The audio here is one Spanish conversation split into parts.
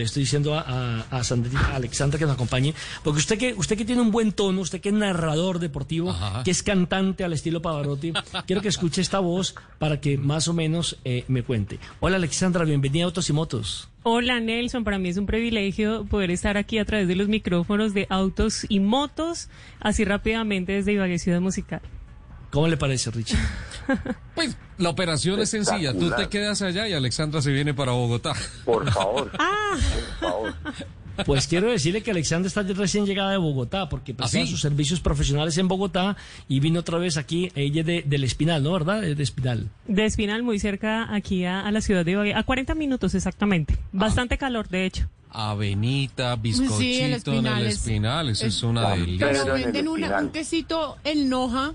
le estoy diciendo a, a, a Sandrita- a Alexandra que nos acompañe, porque usted que, usted que tiene un buen tono, usted que es narrador deportivo, Ajá. que es cantante al estilo Pavarotti, quiero que escuche esta voz para que más o menos eh, me cuente. Hola Alexandra, bienvenida a Autos y Motos. Hola Nelson, para mí es un privilegio poder estar aquí a través de los micrófonos de autos y motos, así rápidamente desde Ibagué Ciudad Musical. ¿Cómo le parece, Richie? Pues la operación es sencilla. Tú te quedas allá y Alexandra se viene para Bogotá. Por favor. Ah. Por favor. Pues quiero decirle que Alexandra está recién llegada de Bogotá, porque prestaba ¿Ah, sí? sus servicios profesionales en Bogotá y vino otra vez aquí, ella es de, del Espinal, ¿no? ¿Verdad? De Espinal. De Espinal, muy cerca aquí a, a la ciudad de Ibagué, a 40 minutos exactamente. Bastante calor, de hecho. Avenita, bizcochito Sí, el en Espinal el es- espinal. Eso es una delicia. Pero venden una- espinal. un quesito en Noja,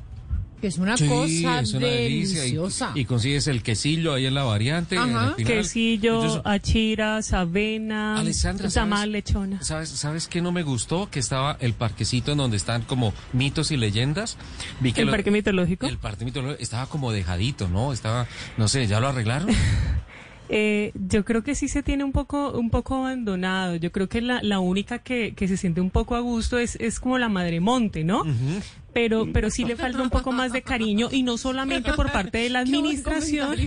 que es una Sí, cosa es una delicia. Y- deliciosa. Y, consigues el quesillo ahí en la variante. Ajá. Quesillo, Entonces, achiras, avena, Alessandra, tamal, ¿sabes? lechona. ¿Sabes, ¿Sabes qué no me gustó? Que estaba el parquecito en donde están como mitos y leyendas. Vi que ¿El lo- parque mitológico? El parque mitológico estaba como dejadito, ¿no? Estaba, no sé, ¿ya lo arreglaron? Eh, yo creo que sí se tiene un poco, un poco abandonado. Yo creo que la, la única que, que se siente un poco a gusto es, es como la Madre Monte, ¿no? Pero, pero sí le falta un poco más de cariño y no solamente por parte de la administración,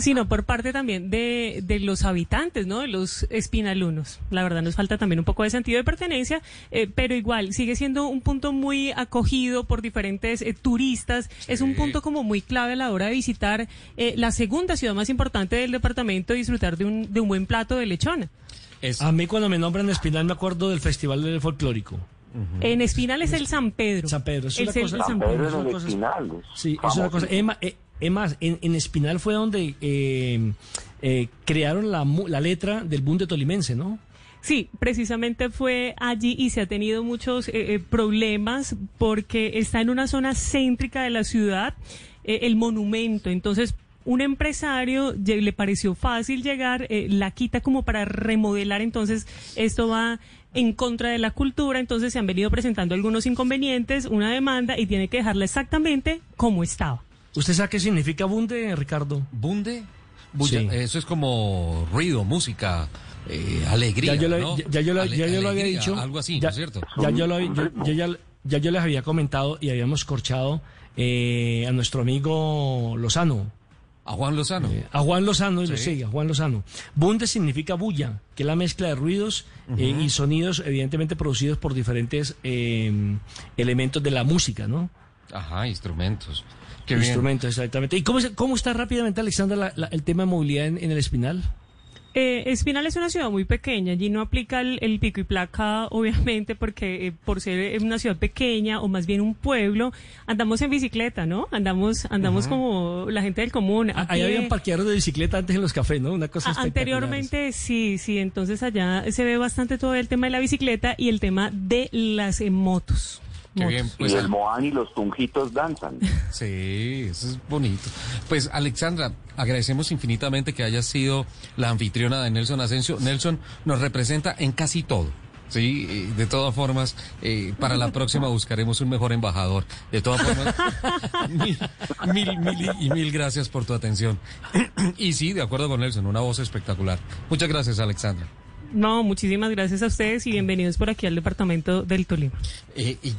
sino por parte también de, de los habitantes, ¿no? De los espinalunos. La verdad nos falta también un poco de sentido de pertenencia, eh, pero igual sigue siendo un punto muy acogido por diferentes eh, turistas. Es un punto como muy clave a la hora de visitar eh, la segunda ciudad más importante del departamento y disfrutar de un, de un buen plato de lechona. Es, A mí cuando me nombran Espinal me acuerdo del Festival del Folclórico. En Espinal es el San Pedro. San Pedro, es El una cel- cosa- el San San Pedro. Es espinal. Sí, es una cosa. Emma, eh, es más, en, en Espinal fue donde eh, eh, crearon la, letra del boom de Tolimense, ¿no? Sí, precisamente fue allí y se ha tenido muchos eh, eh, problemas porque está en una zona céntrica de la ciudad, eh, el monumento. Entonces, un empresario le pareció fácil llegar, eh, la quita como para remodelar. Entonces, esto va en contra de la cultura. Entonces, se han venido presentando algunos inconvenientes, una demanda y tiene que dejarla exactamente como estaba. ¿Usted sabe qué significa bunde, Ricardo? ¿Bunde? Bulla- Sí. Eso es como ruido, música, eh, alegría. ya yo, lo, ¿no? ya, ya yo lo- Ale- ya yo lo había dicho. Algo así, ya, ¿no es cierto? Ya yo, lo, yo, yo ya, ya yo les había comentado y habíamos corchado eh, a nuestro amigo Lozano. A Juan Lozano. Eh, a Juan Lozano, Sí. sí. a Juan Lozano. Bunde significa bulla, que es la mezcla de ruidos eh, y sonidos evidentemente producidos por diferentes eh, elementos de la música, ¿no? Ajá, instrumentos. Qué bien. Instrumentos, exactamente. ¿Y cómo, cómo está rápidamente, Alexandra, la- la- el tema de movilidad en, en el Espinal? Eh, Espinal es una ciudad muy pequeña, allí no aplica el, el pico y placa, obviamente, porque eh, por ser eh, una ciudad pequeña o más bien un pueblo, andamos en bicicleta, ¿no? Andamos, andamos como la gente del común. a Ahí habían parqueaderos de bicicleta antes en los cafés, ¿no? Una cosa A-. Anteriormente sí, sí, entonces allá se ve bastante todo el tema de la bicicleta y el tema de las eh, motos. Qué bien. Y Pues, el Moán y los tunjitos danzan. Sí, eso es bonito. Pues Alexandra, agradecemos infinitamente que hayas sido la anfitriona de Nelson Asensio. Nelson nos representa en casi todo. Sí, de todas formas, eh, para la próxima buscaremos un mejor embajador. De todas formas, mil, mil, mil y mil gracias por tu atención. Y sí, de acuerdo con Nelson, una voz espectacular. Muchas gracias, Alexandra. No, muchísimas gracias a ustedes y bienvenidos por aquí al departamento del Tolima. Eh, y